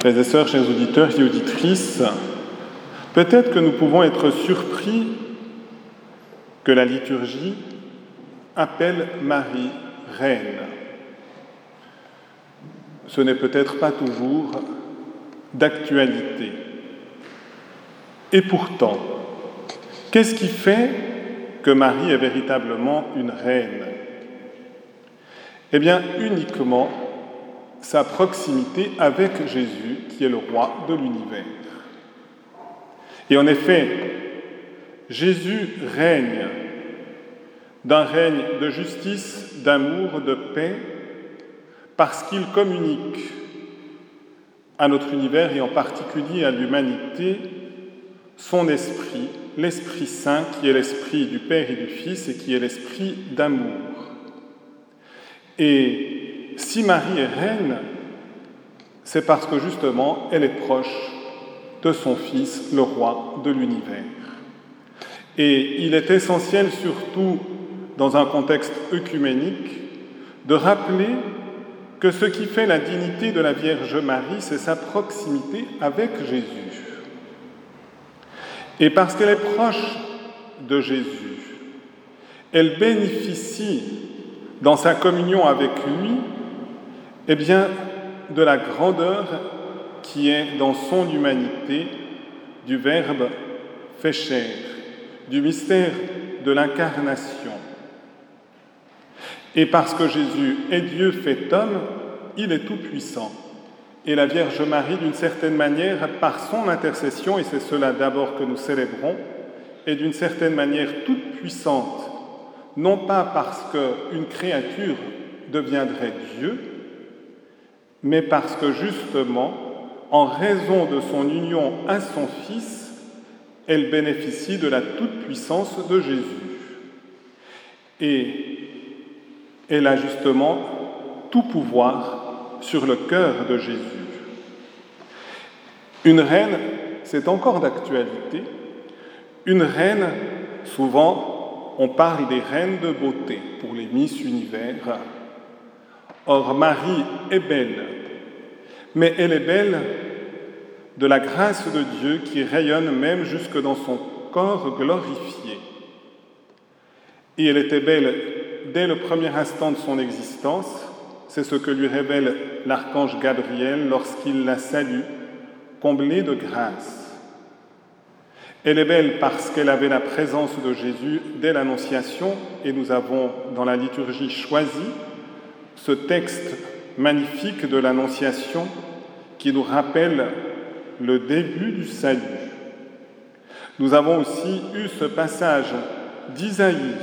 Frères et sœurs, chers auditeurs et auditrices, peut-être que nous pouvons être surpris que la liturgie appelle Marie reine. Ce n'est peut-être pas toujours d'actualité. Et pourtant, qu'est-ce qui fait que Marie est véritablement une reine? Eh bien, uniquement sa proximité avec Jésus, qui est le roi de l'univers. Et en effet, Jésus règne d'un règne de justice, d'amour, de paix, parce qu'il communique à notre univers et en particulier à l'humanité son esprit, l'Esprit Saint qui est l'esprit du Père et du Fils et qui est l'esprit d'amour. Et si Marie est reine, c'est parce que justement elle est proche de son Fils, le roi de l'univers. Et il est essentiel surtout dans un contexte œcuménique de rappeler que ce qui fait la dignité de la Vierge Marie, c'est sa proximité avec Jésus. Et parce qu'elle est proche de Jésus, elle bénéficie dans sa communion avec lui, eh bien, de la grandeur qui est dans son humanité du Verbe fait chair, du mystère de l'incarnation. Et parce que Jésus est Dieu fait homme, il est tout-puissant. Et la Vierge Marie, d'une certaine manière, par son intercession, et c'est cela d'abord que nous célébrons, est d'une certaine manière toute puissante, non pas parce qu'une créature deviendrait Dieu, mais parce que justement, en raison de son union à son Fils, elle bénéficie de la toute-puissance de Jésus. Et elle a justement tout pouvoir sur le cœur de Jésus. Une reine, c'est encore d'actualité. Une reine, souvent, on parle des reines de beauté pour les Miss Univers. Or, Marie est belle, mais elle est belle de la grâce de Dieu qui rayonne même jusque dans son corps glorifié. Et elle était belle dès le premier instant de son existence, c'est ce que lui révèle l'archange Gabriel lorsqu'il la salue, comblée de grâce. Elle est belle parce qu'elle avait la présence de Jésus dès l'Annonciation, et nous avons dans la liturgie choisi ce texte magnifique de l'Annonciation qui nous rappelle le début du salut. Nous avons aussi eu ce passage d'Isaïe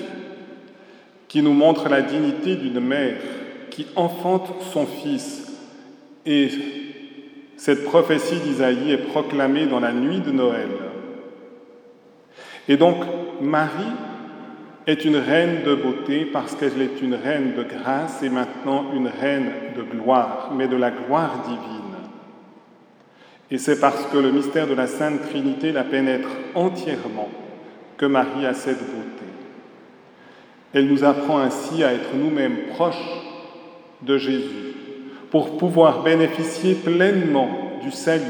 qui nous montre la dignité d'une mère qui enfante son fils. Et cette prophétie d'Isaïe est proclamée dans la nuit de Noël. Et donc, Marie est une reine de beauté parce qu'elle est une reine de grâce et maintenant une reine de gloire, mais de la gloire divine. Et c'est parce que le mystère de la Sainte Trinité la pénètre entièrement que Marie a cette beauté. Elle nous apprend ainsi à être nous-mêmes proches de Jésus pour pouvoir bénéficier pleinement du salut,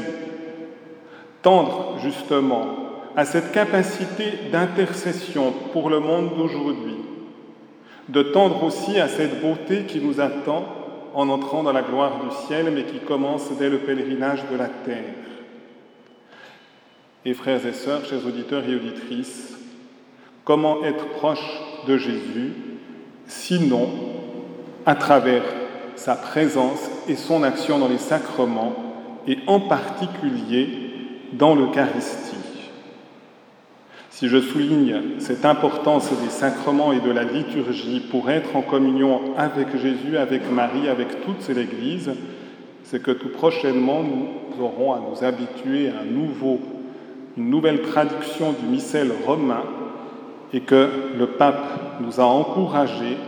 tendre justement à cette capacité d'intercession pour le monde d'aujourd'hui, de tendre aussi à cette beauté qui nous attend en entrant dans la gloire du ciel, mais qui commence dès le pèlerinage de la terre. Et frères et sœurs, chers auditeurs et auditrices, comment être proche de Jésus sinon à travers sa présence et son action dans les sacrements et en particulier dans l'Eucharistie? Si je souligne cette importance des sacrements et de la liturgie pour être en communion avec Jésus, avec Marie, avec toute l'Église, c'est que tout prochainement nous aurons à nous habituer à une nouvelle traduction du missel romain et que le pape nous a encouragés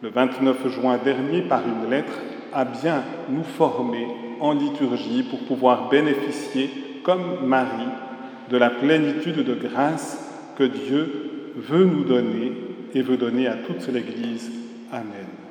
le 29 juin dernier par une lettre à bien nous former en liturgie pour pouvoir bénéficier comme Marie de la plénitude de grâce que Dieu veut nous donner et veut donner à toute l'Église. Amen.